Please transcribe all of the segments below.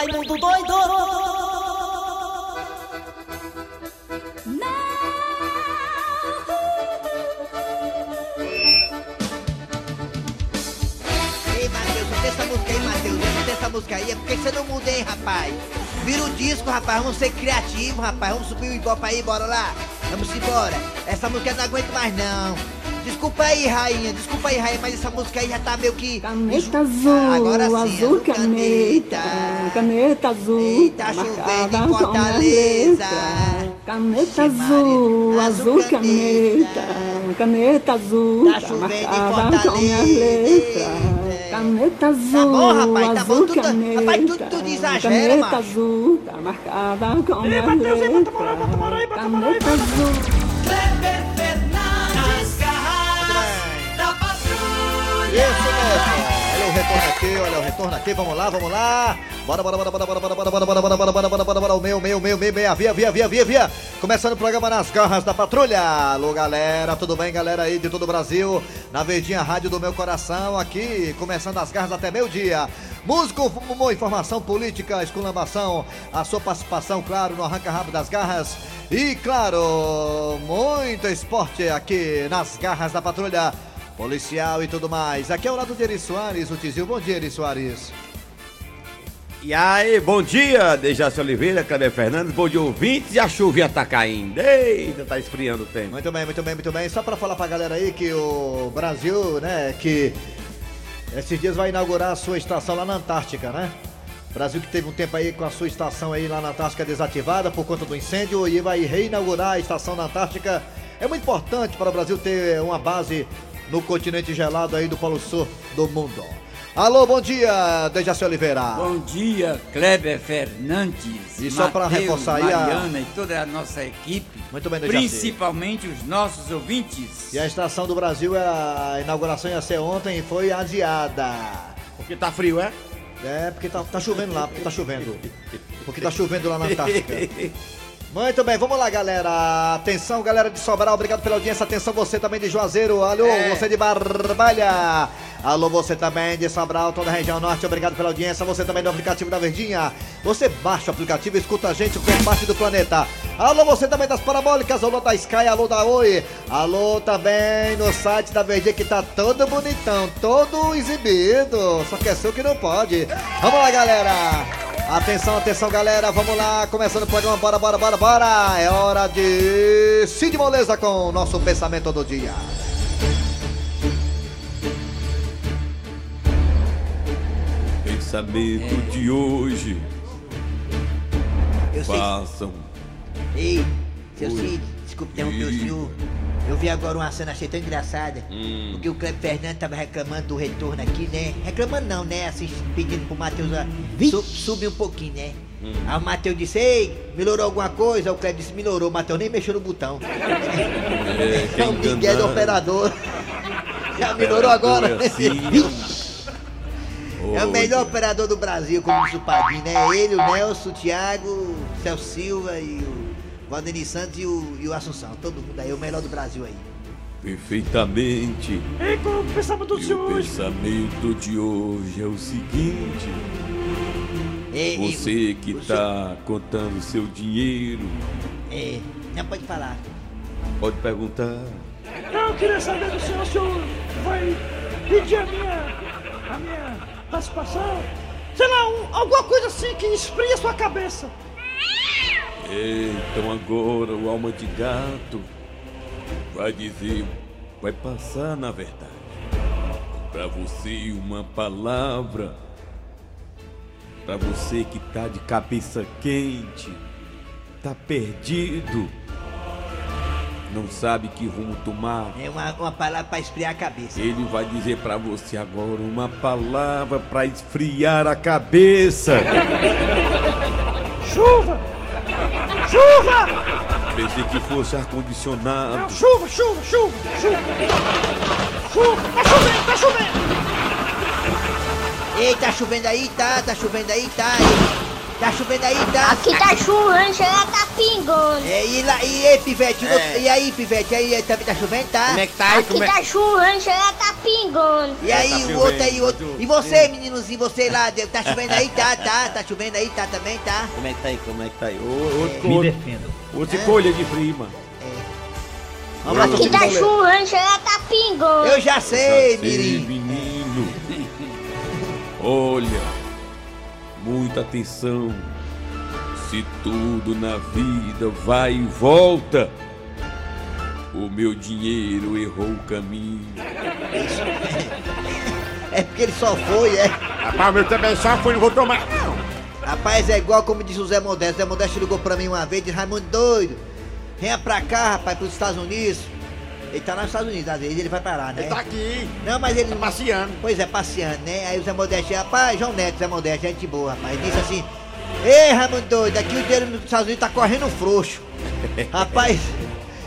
Raimundo doido! Ei, Matheus, não tem essa música aí, Matheus. Não tem essa música aí. É porque você não muda, rapaz? Vira o disco, rapaz. Vamos ser criativos, rapaz. Vamos subir o ibope aí, bora lá. Vamos embora. Essa música eu não aguento mais, não. Desculpa aí, rainha. Desculpa aí, rainha, mas essa música aí já tá meio que. Caneta Ah, azul, agora sim, azul caneta, caneta azul, Eita, chovendo marcada em Fortaleza. Caneta azul, azul caneta, caneta azul, Tá tá chovendo em marcada com minha Fortaleza. Caneta Tá azul, bom, rapaz, tá bom, tudo- caneta, rapaz, tudo- tudo exagera, caneta macho. azul, tá marcada com minha Matheus, ei, aí, moral aí, Caneta azul. O retorno aqui, olha o retorno aqui. Vamos lá, vamos lá. Bora, bora, bora, bora, bora, bora, bora, bora, bora, bora, bora, bora, bora, bora, bora, o meu, meu, meu, meu, meia, via, via, via, via, via. Começando o programa nas garras da patrulha. Alô, galera, tudo bem, galera aí de todo o Brasil? Na Verdinha Rádio do meu coração, aqui, começando as garras até meio-dia. Música, humor, informação política, esculambação, a sua participação, claro, no arranca-rabo das garras. E, claro, muito esporte aqui nas garras da patrulha policial e tudo mais. Aqui é o lado de Eri Soares, o Tizil. Bom dia, Eri Soares. E aí, bom dia, Dejaci Oliveira, Kleber Fernandes, bom dia ouvintes, e a chuvinha tá caindo, eita, tá esfriando o tempo. Muito bem, muito bem, muito bem. Só para falar pra galera aí que o Brasil, né, que esses dias vai inaugurar a sua estação lá na Antártica, né? Brasil que teve um tempo aí com a sua estação aí lá na Antártica desativada por conta do incêndio e vai reinaugurar a estação na Antártica. É muito importante para o Brasil ter uma base no continente gelado aí do Polo Sul do mundo. Alô, bom dia, Dejaci Oliveira. Bom dia, Kleber Fernandes. E só pra Mateus, reforçar aí a- Mariana e toda a nossa equipe. Muito bem, Dejaci. Principalmente os nossos ouvintes. E a estação do Brasil, a inauguração ia ser ontem e foi adiada. Porque tá frio, é? É, porque tá, tá chovendo lá, porque tá chovendo. Porque tá chovendo lá na Antártica. Muito bem, vamos lá, galera. Atenção, galera de Sobral, obrigado pela audiência. Atenção, você também de Juazeiro. Alô, É. você de Barbalha. Alô, você também de Sobral, toda a região norte. Obrigado pela audiência. Você também do aplicativo da Verdinha. Você baixa o aplicativo e escuta a gente com parte do planeta. Alô, você também das parabólicas. Alô da Sky, alô da Oi. Alô também no site da Verdinha que tá todo bonitão, todo exibido. Só que é seu que não pode. Vamos lá, galera. Atenção, atenção, galera. Vamos lá. Começando o programa. Bora, bora, bora, bora. É hora de Cid Moleza com o nosso pensamento do dia. Pensamento de hoje, Eu sei. façam. Ei, seu. Cid, desculpe interromper o senhor. Eu vi agora uma cena, achei tão engraçada. Hum. Porque o Kleber Fernandes tava reclamando do retorno aqui, né? Reclamando não, né? Assim, pedindo pro Matheus su- subir um pouquinho, né? Hum. Aí o Matheus disse, ei, melhorou alguma coisa? O Kleber disse, melhorou. O Matheus nem mexeu no botão. É, É o Miguel do enganar- operador. Já melhorou agora, é né? assim. É o melhor operador do Brasil, como disse o Padinho, né? Ele, o Nelson, o Thiago, o Celso Silva e o Valdemir Santos e o, e o Assunção. Todo mundo aí, o melhor do Brasil aí. Perfeitamente. Ei, como E o senhor hoje? pensamento de hoje é o seguinte: Ei, ei, você que o tá contando seu dinheiro, É, não pode falar. pode perguntar. Não, eu queria saber do senhor se o senhor vai pedir a minha, a minha participação. Sei lá, um- alguma coisa assim que esfria a sua cabeça. Então agora o alma de gato vai dizer, vai passar na verdade. Pra você uma palavra. Pra você que tá de cabeça quente, tá perdido, não sabe que rumo tomar. É uma, uma palavra pra esfriar a cabeça. Ele vai dizer pra você agora uma palavra pra esfriar a cabeça. Chuva! Chuva! Pensei que fosse Não, ar-condicionado. chuva, chuva, chuva, chuva! Chuva! Tá chovendo, tá chovendo! Ei, tá chovendo aí? Tá, tá chovendo aí? Tá. Ei, Tá chovendo aí, tá? Aqui tá churrando, já tá pingando. É, e, lá, e aí, Pivete? É. E aí, Pivete? Aí é, também tá chovendo, tá? Como é que tá aí? Aqui Como é... tá churrando, já tá pingando. E aí, tá o chovendo, outro aí, o outro. E você, meninozinho, você lá, tá chovendo aí, tá? Tá, tá chovendo aí, tá também, tá? Como é que tá aí? Como é que tá aí? Ô, Outro, Me outro, defendo. outro colha de prima. Vamos lá, Aqui tá churrando, já tá pingando. Eu já sei, Sei, Mirim. menino. Olha, muita atenção. Se tudo na vida vai e volta, o meu dinheiro errou o caminho. É porque ele só foi, é. Rapaz, o meu também só foi, não vou tomar. Não. Rapaz, é igual como diz o Zé Modesto. Zé Modesto ligou pra mim uma vez e disse, Raimundo doido. Venha pra cá, rapaz, pros Estados Unidos. Ele tá lá nos Estados Unidos, às vezes ele vai parar, né? Ele tá aqui, Não, mas ele tá passeando. Pois é, passeando, né? Aí o Zé Modesto, rapaz, João Neto, Zé Modesto, gente boa, rapaz. Disse assim: Ei, Raimundo doido, aqui o dinheiro nos Estados Unidos tá correndo frouxo. rapaz,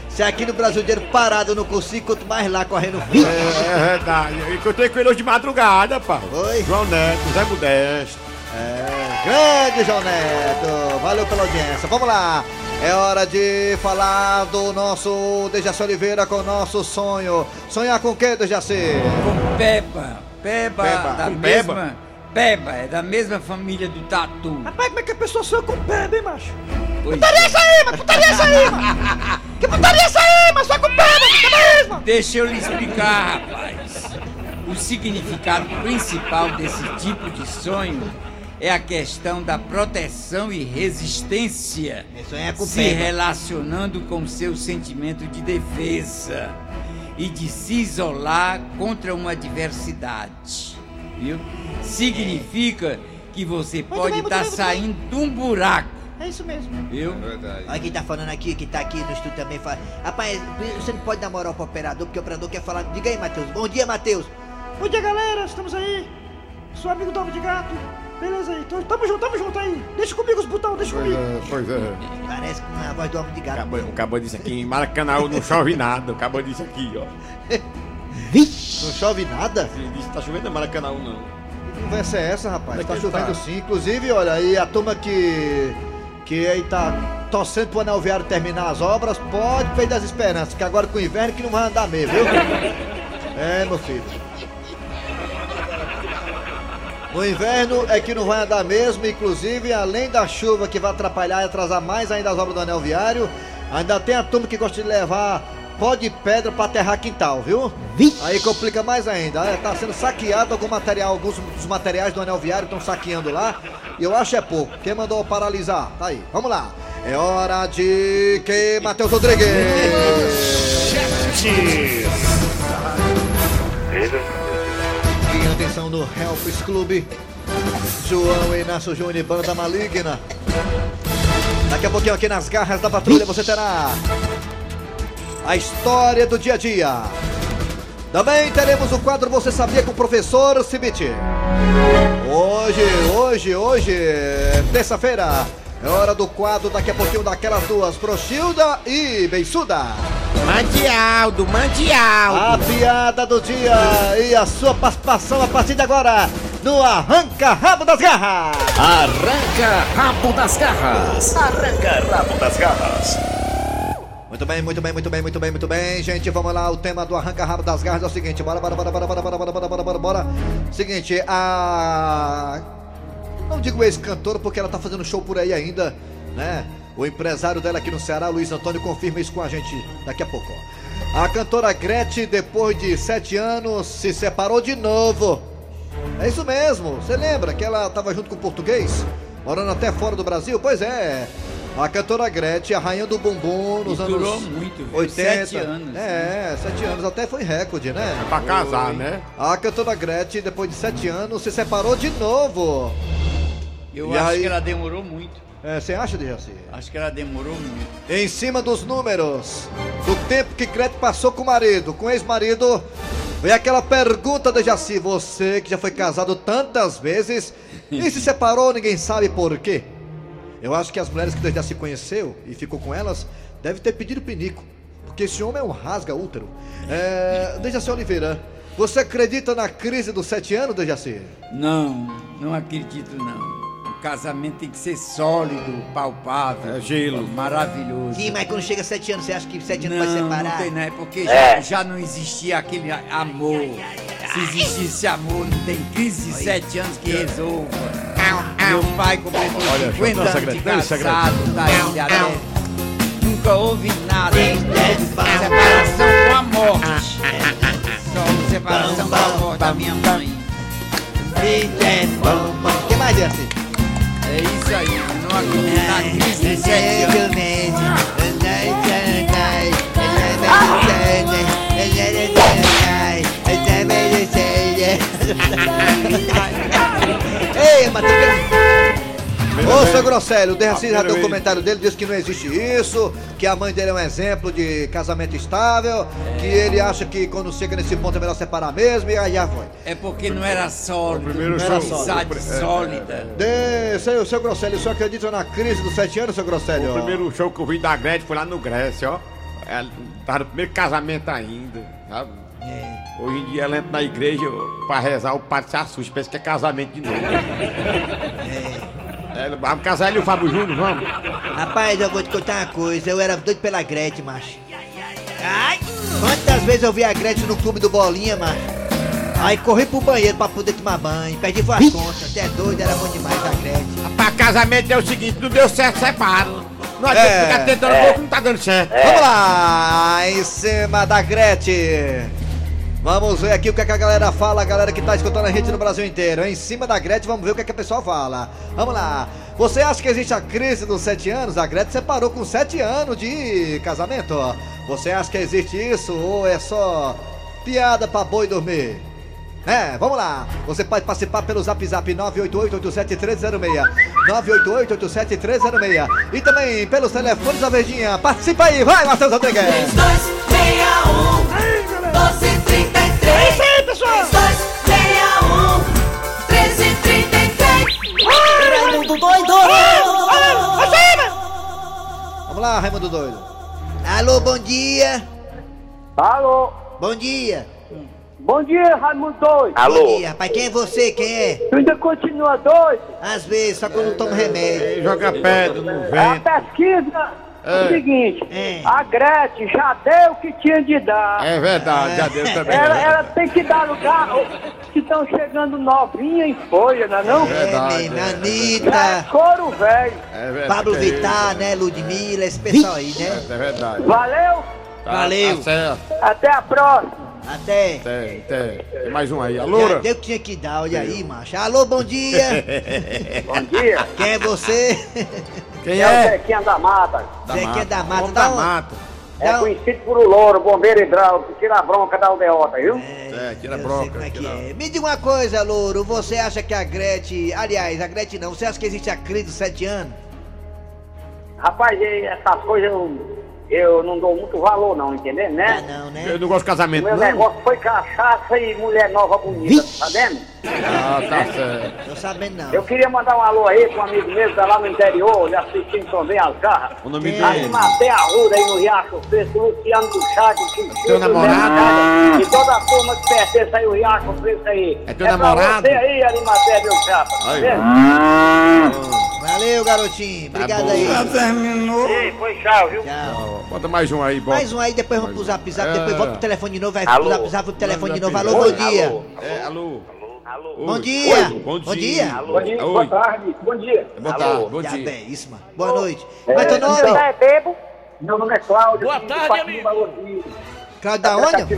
se aqui no Brasil o dinheiro parado eu não consigo, quanto mais lá correndo frouxo. É, é verdade. Eu encontrei com ele hoje de madrugada, pá. Oi? João Neto, Zé Modesto. É, grande João Neto, valeu pela audiência. Vamos lá, é hora de falar do nosso Dejaci Oliveira com o nosso sonho. Sonhar com o que, Dejaci? Com Peba. Peba, Peba, da com mesma. Peba, é da mesma família do Tatu. Rapaz, como é que a pessoa sonha com peba, hein, macho? Pois Putaria essa aí, mas putaria essa aí, mano! Que putaria essa aí, mas só com peba, puta mesmo! Deixa eu lhe explicar, rapaz. O significado principal desse tipo de sonho é a questão da proteção e resistência, Isso aí é com se peba. relacionando com seu sentimento de defesa e de se isolar contra uma adversidade. Viu? Significa que você pode estar muito saindo de um buraco, É isso mesmo. viu? Olha quem tá falando aqui, que tá aqui no estúdio também. Fala. Rapaz, você não pode dar moral pro operador, porque o operador quer falar. Diga aí, Matheus. Bom dia, Matheus. Bom dia, galera, estamos aí. Sou amigo do Ovo de Gato. Beleza aí, então, tamo junto, tamo junto aí. Deixa comigo os botões, deixa Pois comigo. é, pois é. Parece com a voz do homem de gato. Acabou, acabou disso aqui, em Maracanã não chove nada. Acabou disso aqui, ó. Não chove nada? Ele disse que tá chovendo em Maracanã não. Que conversa é essa, rapaz? Onde é Tá chovendo tá? sim. Inclusive, olha, aí a turma que. que aí tá torcendo pro anel viário terminar as obras, pode perder as esperanças, que agora com o inverno que não vai andar mesmo, viu? É, meu filho. O inverno é que não vai andar mesmo, inclusive, além da chuva que vai atrapalhar e atrasar mais ainda as obras do anel viário, ainda tem a turma que gosta de levar pó de pedra pra aterrar quintal, viu? Aí complica mais ainda. É, tá sendo saqueado algum material, alguns dos materiais do anel viário estão saqueando lá. E eu acho é pouco. Quem mandou paralisar? Tá aí. Vamos lá. É hora de que Matheus Rodrigues. E atenção no Helps Clube. João Inácio Júnior Banda Maligna. Daqui a pouquinho aqui nas garras da patrulha você terá a história do dia a dia. Também teremos o quadro Você Sabia com o professor Cibite. Hoje, hoje, hoje, terça-feira, é hora do quadro daqui a pouquinho daquelas duas, Prochilda e Beiçuda. Mande Aldo, mande A piada do dia e a sua participação a partir de agora no Arranca Rabo das Garras. Arranca rabo das garras. Arranca rabo das garras. Muito bem, muito bem, muito bem, muito bem, muito bem, gente. Vamos lá, o tema do arranca rabo das garras é o seguinte, bora, bora, bora, bora, bora, bora, bora, bora, bora, bora, bora. Seguinte, a não digo ex-cantora porque ela tá fazendo show por aí ainda, né? O empresário dela aqui no Ceará, Luiz Antônio, confirma isso com a gente daqui a pouco. A cantora Gretchen, depois de sete anos, se separou de novo. É isso mesmo. Você lembra que ela tava junto com o português? Morando até fora do Brasil? Pois é. A cantora Gretchen, a rainha do bumbum nos E anos durou muito, viu? 80. Sete anos, É, sete anos. Até foi recorde, né? É pra casar, né? A cantora Gretchen, depois de sete anos, se separou de novo. Eu E acho aí? que ela demorou muito. É, você acha, Dejaci? Acho que ela demorou muito. Em cima dos números, do tempo que Gretchen passou com o marido, com o ex-marido, vem aquela pergunta, Dejaci, você que já foi casado tantas vezes e se separou, ninguém sabe por quê. Eu acho que as mulheres que Dejaci conheceu e ficou com elas, deve ter pedido pinico, porque esse homem é um rasga útero. É, Dejaci Oliveira, você acredita na crise dos sete anos, Dejaci? Não, não acredito não. Casamento tem que ser sólido, palpável. É gelo. Maravilhoso. Sim, mas quando chega sete anos, você acha que sete anos Não, vai não separar? tem, né? Porque É. já, já não existia aquele amor. Se existisse amor, não tem crise de sete anos que resolva. Meu pai completou Olha, 50 João, anos de segredo. casado, tá ele até. Nunca houve nada. Separação com a morte. Só separação com a morte da minha mãe. O que mais, Dercy? É isso aí, não acredito na crise de sete anos. Ei, Matheus. Ô, seu Grosselho, o Dercy já deu o comentário dele, disse que não existe isso, que a mãe dele é um exemplo de casamento estável, que ele acha que quando chega nesse ponto é melhor separar mesmo, e aí já foi. É porque não era sólido, primeiro não era show. amizade É, sólida. De, seu, seu Grosselho, o senhor acredita na crise dos sete anos, seu Grosselho? O primeiro show que eu vi da Gretchen foi lá no Grécia, ó. Ela tava no primeiro casamento ainda, sabe? Hoje em dia ela entra na igreja pra rezar, o padre se assusta, pensa que é casamento de novo. É, vamos casar ele e o Fábio Júnior, vamos? Rapaz, eu vou te contar uma coisa, eu era doido pela Gretchen, macho. Ai, quantas vezes eu vi a Gretchen no clube do Bolinha, macho? Aí corri pro banheiro pra poder tomar banho, perdi as contas, até doido, era bom demais a Gretchen. Pra casamento é o seguinte, não deu certo, separa. Não adianta É. ficar tentando É. é. que não tá dando certo. Vamos lá, em cima da Gretchen. Vamos ver aqui o que, é que a galera fala, a galera que tá escutando a gente no Brasil inteiro. Em cima da Gretchen, vamos ver o que, é que a pessoa fala. Vamos lá. Você acha que existe a crise dos sete anos? A Gretchen separou com sete anos de casamento. Você acha que existe isso ou é só piada pra boi dormir? É, vamos lá. Você pode participar pelo zap zap 988-87306. 988-87306. E também pelos telefones da Verdinha. Participa aí, vai, Matheus Rodrigues. 3261 1233 Raimundo Doido. Alô, bom dia. Alô? Bom dia. Bom dia, Raimundo Doido. Bom dia, rapaz. Quem é você? Quem é? Tu ainda continua doido? Às vezes, só quando eu tomo remédio. Joga pedra no A pesquisa é É. o seguinte: É. a Gretchen já deu o que tinha de dar. É verdade, já deu também. Ela, ela tem que dar lugar que estão chegando novinha em folha, não é não? verdade, É mesmo, é, É Anitta, couro velho. É verdade. Pablo é Vittar, né? Ludmilla, esse pessoal aí, né? É verdade. Valeu? Tá- Valeu. Tá. Até a próxima. Até. Tem, tem. Tem mais um aí. A Já loura? deu o que tinha que dar, olha aí, macho. Alô, bom dia. Bom dia. Quem é você? Quem É o é? Zequinha da Mata. Da Zequinha da Mata. Da mata. É um- conhecido por o louro, bombeiro hidráulico, tira a bronca da aldeota, viu? É, tira a sei bronca. como é que tira- é. Me diga uma coisa, Louro. Você acha que a Gretchen. Aliás, a Gretchen não. Você acha que existe a crise dos sete anos? Rapaz, essas coisas eu, eu não dou muito valor não, entendeu? Ah, Né? não, né? Eu não gosto de casamento, Meu não. negócio foi cachaça e mulher nova bonita, tá vendo? Ah, tá certo. Tô sabendo não. Eu queria mandar um alô aí pra um amigo meu que tá lá no interior, ele assistindo também as garras. O nome Aí dele. matei a Ruda aí no Riacho Preto, o Luciano do Chá, que que- Teu namorado? E toda a turma que pertence aí o Riacho Preto aí. É teu pra namorado? você aí, Arimaté, meu chapa, tá Aí. vendo? Valeu, garotinho. Obrigado bom. aí. Ei, foi tchau, viu? Tchau. Ah, Bota mais um aí, bota. Mais um aí, depois vamos pro zap zap, É. depois volta pro telefone de novo, vai Alô? pro zap zap, pro telefone de novo. Alô, bom dia. É, alô. Alô? Bom dia. Oi, Bom Bom dia. dia. Bom dia, Oi. boa tarde, bom dia. Boa tarde, bom Já dia. bem, isso, mano. Boa noite. Como é teu nome? Você é bebo? Meu nome é Cláudio. Boa tarde, amigo. Cláudio da onde?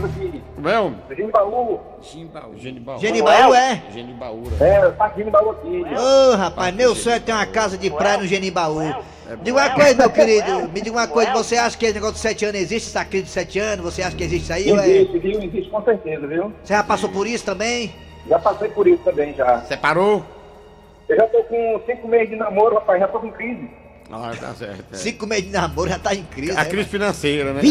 Como é, homem? Genibaú. Chimbaú. Genibaú. Genibaú, é? Genibaú. É, tá Genibaú aqui. Ô, rapaz, meu sonho é ter uma casa de praia no Genibaú. Me diga uma coisa, meu querido. Me diga uma coisa, você acha que esse negócio de sete anos existe, essa crise de sete anos? Você acha que existe isso aí? é- Existe, viu? Existe com certeza, viu? Você já passou por isso também? Já passei por isso também, já. Separou? Eu já tô com cinco meses de namoro, rapaz, já tô com crise. Ah, tá certo. é. Cinco meses de namoro já tá em crise. A né, crise financeira, né?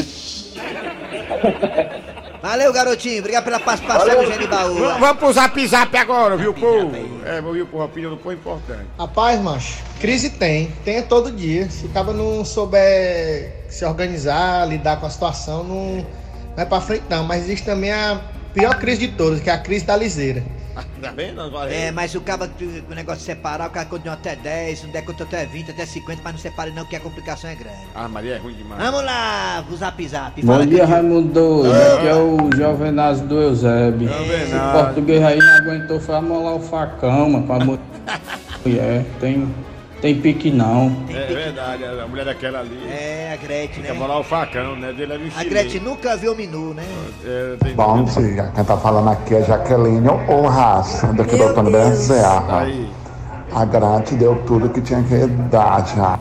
Valeu, garotinho. Obrigado pela participação no Genibaú. V- Vamos pro zap zap agora, viu, povo? É, vou vir pro rapinho do povo importante. Rapaz, macho, crise tem, tem todo dia. Se o cara não souber se organizar, lidar com a situação, não vai pra frente não. Mas existe também a pior crise de todas, que é a crise da liseira. Tá vendo agora? É, mas se o cara o negócio de separar, o cara continua até 10, não der até 20, até 50, mas não separe não, que a complicação é grande. Ah, Maria é ruim demais. Vamos lá, o zap zap. Bom dia. Raimundo Doido. Aqui é o Jovenazio do Eusébio. O português aí não aguentou, foi amolar o facão, mano, pra mu- mulher. Tem, tem pique não. É verdade, a mulher daquela ali. É, a Gretchen, né? molar o facão, né? Dele um A Gretchen nunca viu o menu, né? É, tem... Bom dia, quem tá falando aqui é Jaqueline ou Raça, daqui do Antônio Bezerra. Aí. A Gretchen deu tudo que tinha que dar já.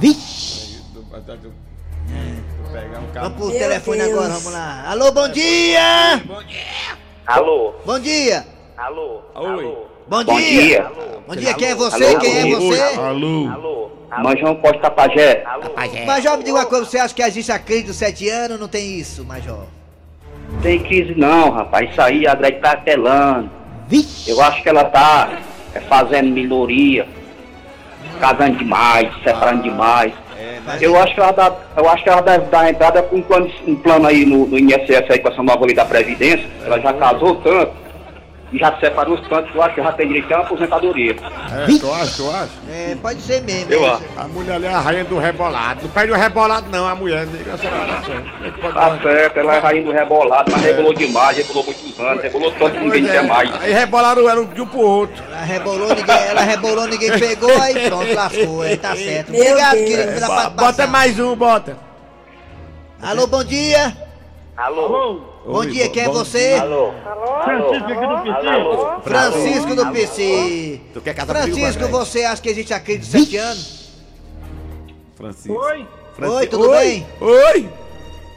Pegar um carro. Vamos pro telefone agora, vamos lá. Alô, bom dia! Alô? Bom dia! Alô? Oi. Bom, Bom dia! dia. Bom dia, quem é você? Alô? Quem é Alô? você? Alô. Alô? Manjão Costa Tapajé. Major, me diga uma coisa, você acha que existe a crise dos sete anos? Não tem isso, Major. Tem crise não, rapaz. Isso aí a Greg tá apelando. Eu acho que ela tá é, fazendo minoria, casando demais, separando demais. Eu acho que ela dá, eu acho que ela deve dar entrada com um plano, um plano aí no, no INSS aí com essa nova lei da Previdência. Ela já casou tanto e já separou os tantos, eu acho que já tem direito a uma aposentadoria. É, tu acha, tu acha? É, pode ser mesmo. Eu é acho. A mulher ali é a rainha do rebolado. Não perde o rebolado, não, a mulher. Nega, essa Tá certo, ela é rainha do rebolado, mas rebolou demais, rebolou muitos anos, rebolou tanto que ninguém quer mais. Aí rebolaram ela de um pro outro. Ela rebolou, ninguém, ela rebolou, ninguém pegou, aí pronto, lascou. Aí tá certo. Meu Obrigado, Deus. querido, pela participação. Bota mais um, bota. Alô, bom dia! Alô? Bom Oi, dia, quem é você? Alô? Francisco aqui do PC. Alô? Francisco do PC. Tu quer casar comigo, Francisco, você acha que existe a crise dos sete anos? Francisco. Oi? Francisco. Oi, tudo bem? Oi.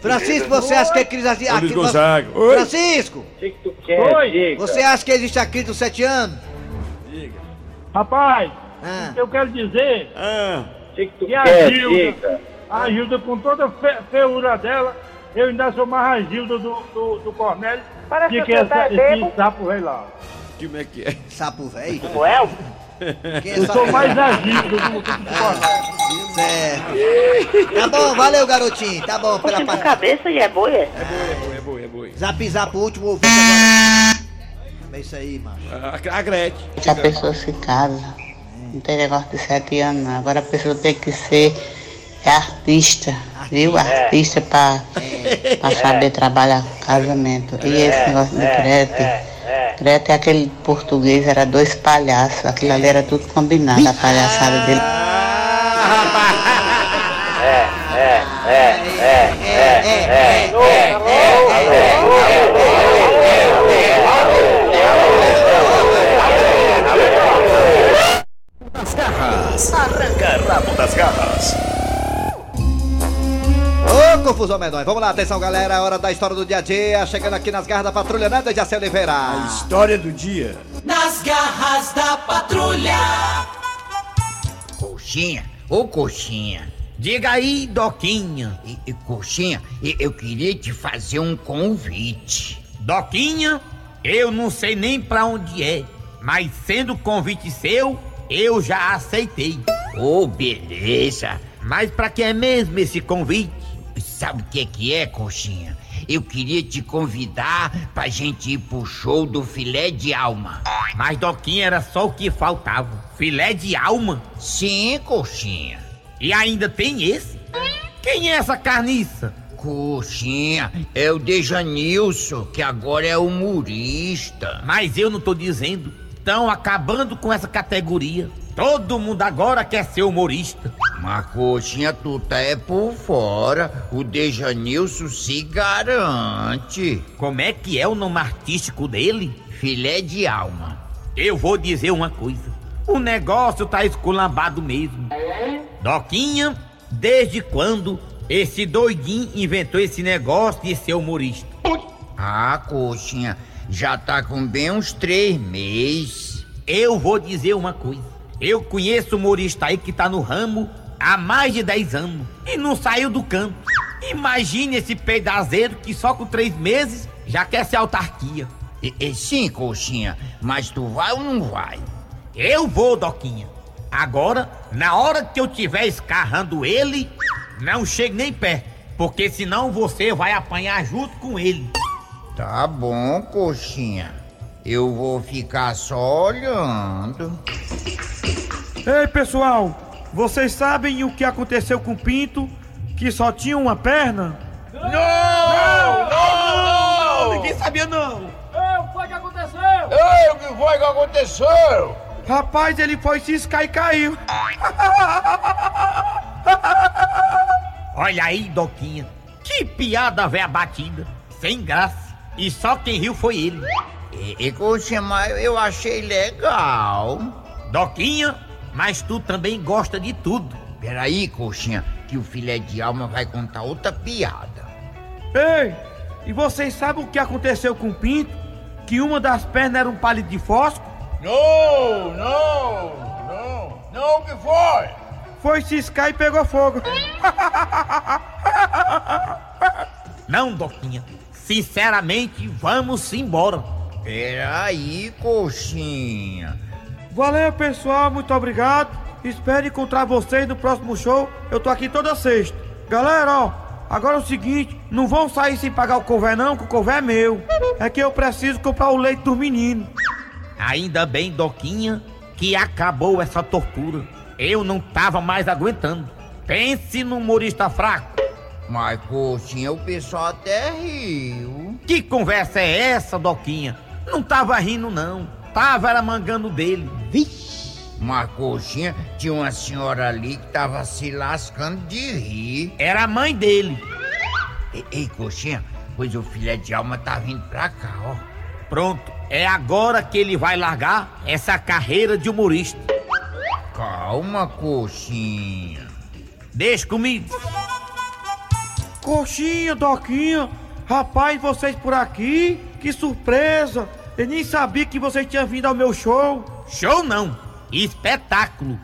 Francisco, você acha que a crise... A, Luiz Gonzaga. Oi. Francisco, O que que tu quer? Oi. Diga. você acha que existe a crise dos sete anos? Rapaz, Ah. eu quero dizer Ah, que que tu que a quer? Gilda, Diga. a Gilda com toda a fe, feiura dela, eu ainda sou mais a Gilda do, do, do Cornélio Parece que que você tá esse sapo rei lá. como é que é? Sapo velho? Como é? É Eu sou mais a Gilda do, do, do Cornélio. Certo. Tá bom, valeu, garotinho. Tá bom, pela parte. cabeça e é boia? É boi, é boi, é boi. Zap zap, o último ouvinte agora. É isso aí, macho. A, a Gretchen. que a pessoa se casa. Não tem negócio de sete anos, não. Agora a pessoa tem que ser artista, viu? Artista pra, pra saber trabalhar com casamento. E esse negócio de Grete, Grete é aquele português, era dois palhaços. Aquilo ali era tudo combinado, a palhaçada dele. Das garras. Arranca rabo das garras. Confusão menor. Vamos lá, atenção, galera. É hora da história do dia a dia. Chegando aqui nas garras da patrulha, né, Dejaci Oliveira? História do dia. Nas garras da patrulha. Coxinha, ô coxinha. Diga aí, Doquinha. E, e, coxinha, eu queria te fazer um convite. Doquinha, eu não sei nem pra onde é, mas sendo convite seu, eu já aceitei. Ô, beleza. Mas pra que é mesmo esse convite? Sabe o que que é, coxinha? Eu queria te convidar pra gente ir pro show do filé de alma. Mas Doquinha era só o que faltava. Filé de alma? Sim, coxinha. E ainda tem esse? Quem é essa carniça? Coxinha, é o Dejanilson, que agora é humorista. Mas eu não tô dizendo. Estão acabando com essa categoria. Todo mundo agora quer ser humorista. Mas, coxinha, tu tá é por fora. O Dejanilson se garante. Como é que é o nome artístico dele? Filé de alma. Eu vou dizer uma coisa. O negócio tá esculambado mesmo. Doquinha, desde quando esse doidinho inventou esse negócio de ser humorista? Ah, coxinha, já tá com bem uns três meses. Eu vou dizer uma coisa. Eu conheço humorista aí que tá no ramo há mais de 10 anos e não saiu do campo. Imagine esse pedazeiro que só com três meses já quer ser autarquia. sim, coxinha, mas tu vai ou não vai? Eu vou, Doquinha. Agora, na hora que eu tiver escarrando ele, não chegue nem perto, porque senão você vai apanhar junto com ele. Tá bom, coxinha. Eu vou ficar só olhando. Ei, pessoal, vocês sabem o que aconteceu com o Pinto, que só tinha uma perna? Não! Não! Não! Ninguém sabia não! Ei, o que foi que aconteceu? Ei, o que foi que aconteceu? Rapaz, ele foi ciscar e caiu. Olha aí, Doquinha. Que piada véia batida. Sem graça. E só quem riu foi ele. E, e coxinha, mas eu achei legal. Doquinha, mas tu também gosta de tudo. Peraí, coxinha, que o filé de alma vai contar outra piada. Ei, e vocês sabem o que aconteceu com o Pinto? Que uma das pernas era um palito de fósforo? Não, não, não, não, o que foi? Foi ciscar e pegou fogo. Não, Doquinha. Sinceramente, vamos embora. Peraí, coxinha. Valeu, pessoal. Muito obrigado. Espero encontrar vocês no próximo show. Eu tô aqui toda sexta. Galera, ó. Agora é o seguinte, não vão sair sem pagar o cover não, que o cover é meu. É que eu preciso comprar o leite dos meninos. Ainda bem, Doquinha, que acabou essa tortura. Eu não tava mais aguentando. Pense no humorista fraco. Mas, coxinha, o pessoal até riu. Que conversa é essa, Doquinha? Não tava rindo, não. Tava era mangando dele. Vixe! Mas, coxinha, tinha uma senhora ali que tava se lascando de rir. Era a mãe dele. Ei, ei, coxinha, pois o filé de alma tá vindo pra cá, ó. Pronto, é agora que ele vai largar essa carreira de humorista. Calma, coxinha. Deixa comigo. Coxinha, Doquinha. Rapaz, vocês por aqui? Que surpresa. Eu nem sabia que vocês tinham vindo ao meu show. Show não, espetáculo.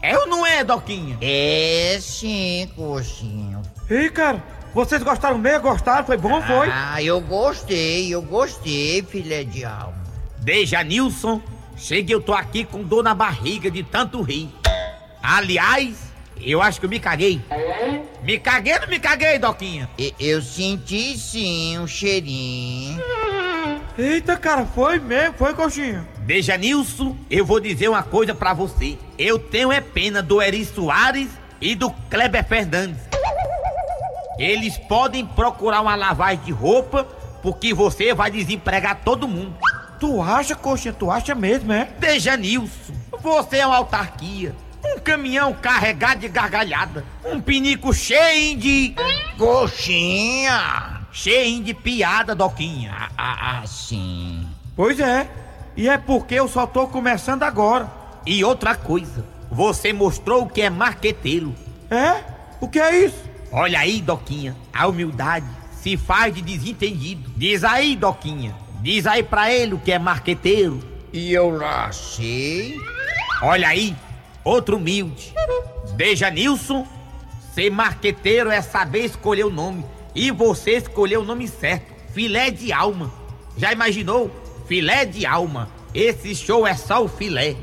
É ou não é, Doquinha? É sim, coxinha. Ei, cara, vocês gostaram mesmo? Gostaram? Foi bom, foi? Ah, eu gostei, eu gostei, filé de alma. Deja Nilson, chega eu tô aqui com dor na barriga de tanto rir. Aliás, eu acho que eu me caguei. Me caguei ou não me caguei, Doquinha? E- Eu senti sim um cheirinho. Eita, cara, foi mesmo, foi, coxinha. Deja Nilson, eu vou dizer uma coisa pra você. Eu tenho é pena do Eri Soares e do Kleber Fernandes. Eles podem procurar uma lavagem de roupa porque você vai desempregar todo mundo. Tu acha, coxinha? Tu acha mesmo, é? Deja Nilson, você é uma autarquia. Um caminhão carregado de gargalhada. Um pinico cheio de. Coxinha! Cheio de piada, Doquinha. Ah, ah, ah, sim. Pois é. E é porque eu só tô começando agora. E outra coisa, você mostrou que é marqueteiro. É? O que é isso? Olha aí, Doquinha, a humildade se faz de desentendido. Diz aí, Doquinha, diz aí pra ele o que é marqueteiro. E eu lá sei. Olha aí, outro humilde. Veja, Nilson, ser marqueteiro é saber escolher o nome. E você escolheu o nome certo, filé de alma. Já imaginou? Filé de alma. Esse show é só o filé.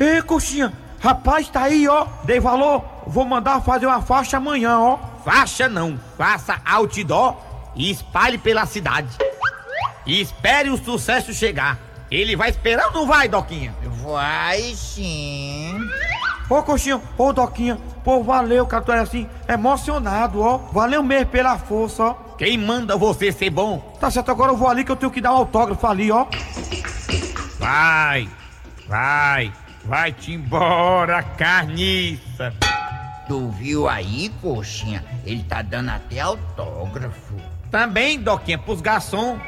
Ei, coxinha, rapaz, tá aí, ó. Dei valor. Vou mandar fazer uma faixa amanhã, ó. Faixa não, faça outdoor e espalhe pela cidade. E espere o sucesso chegar. Ele vai esperar ou não vai, Doquinha? Vai sim. Ô, coxinha, ô, Doquinha. Pô, valeu, cara, tu é assim, emocionado, ó. Valeu mesmo pela força, ó. Quem manda você ser bom? Tá certo, agora eu vou ali que eu tenho que dar um autógrafo ali, ó. Vai, vai, vai-te embora, carniça. Tu viu aí, coxinha? Ele tá dando até autógrafo. Também, Doquinha, pros garçom.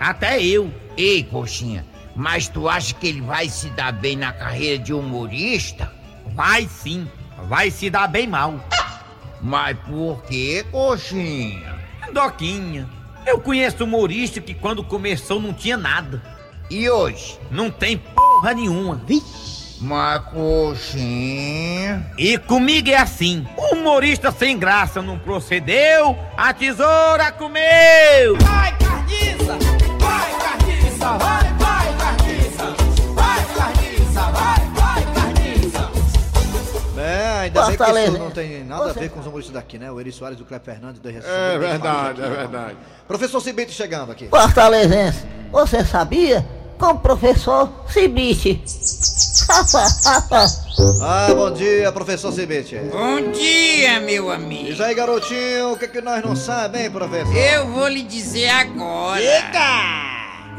Até eu. Ei, coxinha, mas tu acha que ele vai se dar bem na carreira de humorista? Vai sim, vai se dar bem mal. Mas por que, coxinha? Doquinha, eu conheço humorista que quando começou não tinha nada. E hoje? Não tem porra nenhuma. Mas, coxinha... E comigo é assim: o humorista sem graça não procedeu, a tesoura comeu! Vai, carniça! Vai, carniça! Vai, É, ainda bem que isso não tem nada a Você- ver com os humoristas daqui, né? O Eri Soares e o Cleber Fernandes. dois É verdade, aqui, é verdade. Professor Cibite chegando aqui. Fortalezense, você sabia? Com o professor Cibite. Ah, bom dia, professor Cibite. Bom dia, meu amigo. Diz aí, garotinho, o que, que nós não sabemos, hein, professor? Eu vou lhe dizer agora.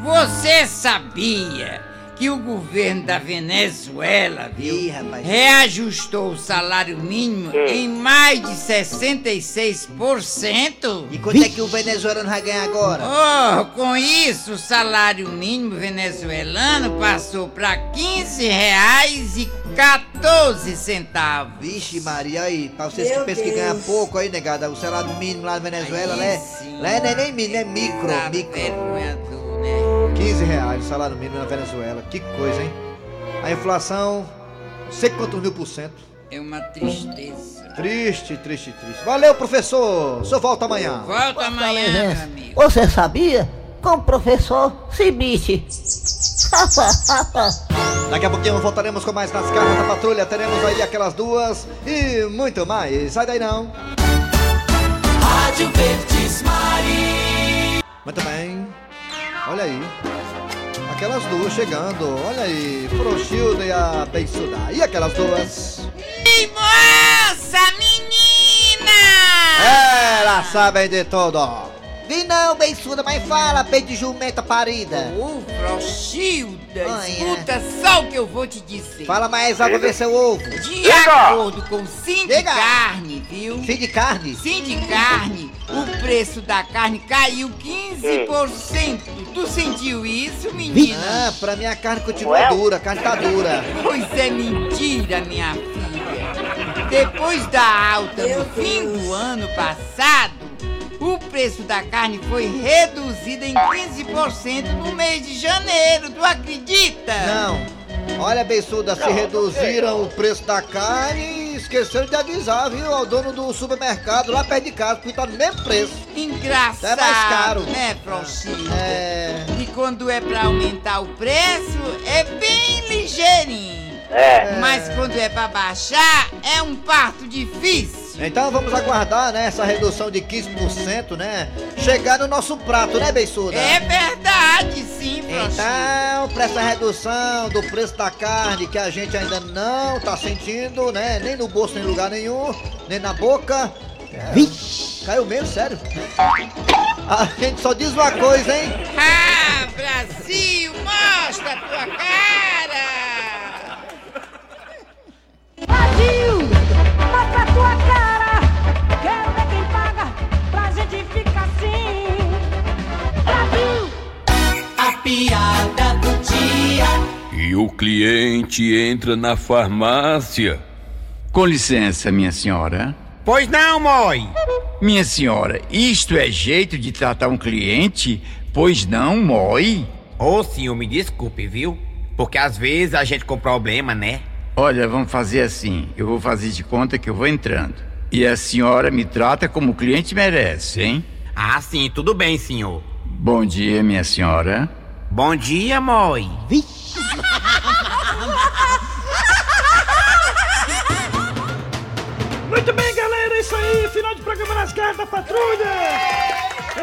Você sabia que o governo da Venezuela, viu, reajustou o salário mínimo em mais de 66%? E quanto é que o venezuelano vai ganhar agora? Oh, com isso, o salário mínimo venezuelano passou para 15 reais e 14 centavos. Vixe, Maria, aí, pra vocês que pensam que ganham pouco aí, negada, o salário mínimo lá na Venezuela, né? Lá é nem, nem mínimo, é micro, micro. 15 reais o salário mínimo na Venezuela. Que coisa, hein? A inflação, não sei quantos mil por cento. É uma tristeza. Triste, triste, triste. Valeu, professor. O senhor volta amanhã. Volta amanhã, meu amigo. Você sabia? Com o professor Cibite. Daqui a pouquinho voltaremos com mais nas garras da patrulha. Teremos aí aquelas duas e muito mais. Sai daí não. Rádio Verdes Mari. Muito bem. Olha aí. Aquelas duas chegando. Olha aí. Prochilda e a Bensuda. E aquelas duas? Ei, moça, menina! Elas sabem de tudo. Vi não, bençuda, mas fala, peito de jumenta parida. Ô, Frochilda, Olha. escuta só o que eu vou te dizer. Fala mais alto pra ver seu ovo. De acordo com Sim de. Carne, viu? Sim de carne? Sim de Carne, o preço da carne caiu 15%. Tu sentiu isso, menina? Ah, pra mim a carne continua dura. A carne tá dura. Pois é mentira, minha filha. Depois da alta no fim do ano passado, o preço da carne foi reduzido em 15% no mês de janeiro. Tu acredita? Não. Olha, Bensuda, se reduziram o preço da carne e esqueceram de avisar, viu? Ao dono do supermercado lá perto de casa, porque tá no mesmo preço. Engraçado, É mais caro. né, Frochilda? É. E quando é pra aumentar o preço, é bem ligeirinho. É. Mas quando é pra baixar, é um parto difícil. Então vamos aguardar, né, essa redução de 15%, né? Chegar no nosso prato, né, Bensuda? É verdade, sim. Então, pra essa redução do preço da carne que a gente ainda não tá sentindo, né? Nem no bolso, nem em lugar nenhum, nem na boca. É, caiu mesmo, sério. A gente só diz uma coisa, hein? Ah, Brasil, mostra a tua cara! Cliente entra na farmácia. Com licença, minha senhora. Pois não, moi. Minha senhora, isto é jeito de tratar um cliente? Pois não, moi? Ô, senhor, me desculpe, viu? Porque às vezes a gente com problema, né? Olha, vamos fazer assim. Eu vou fazer de conta que eu vou entrando. E a senhora me trata como o cliente merece, hein? Ah, sim, tudo bem, senhor. Bom dia, minha senhora. Bom dia, moi. Muito bem, galera, é isso aí, final de programa nas garras da patrulha.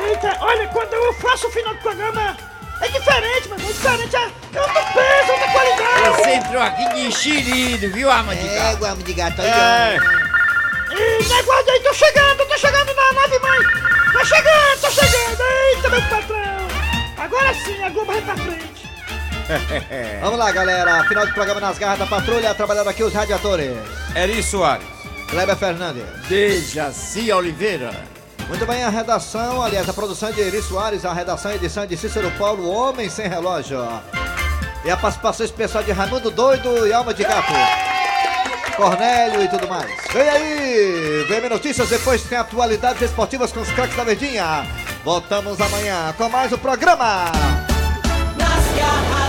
Eita, olha, quando eu faço o final do programa, é diferente, mano, é diferente, é, é outro peso, outra qualidade. Você entrou aqui de enxerido, viu, arma de É, gato? arma de gato, É. E negócio aí, tô chegando, tô chegando na nave mãe. Tô chegando, tô chegando, eita, meu patrão. Agora sim, a Globo vai pra frente. Vamos lá, galera. Final de programa nas garras da patrulha. Trabalhando aqui os radiadores. Eri Soares. Kleber Fernandes. Dejaci Oliveira. Muito bem, a redação, aliás, a produção de Eri Soares, a redação e edição de Cícero Paulo, Homem Sem Relógio. E a participação especial de Raimundo Doido e Alma de Gato. Cornélio e tudo mais. Vem aí! Vem notícias, depois tem atualidades esportivas com os craques da Verdinha. Voltamos amanhã com mais o programa. Nas garras.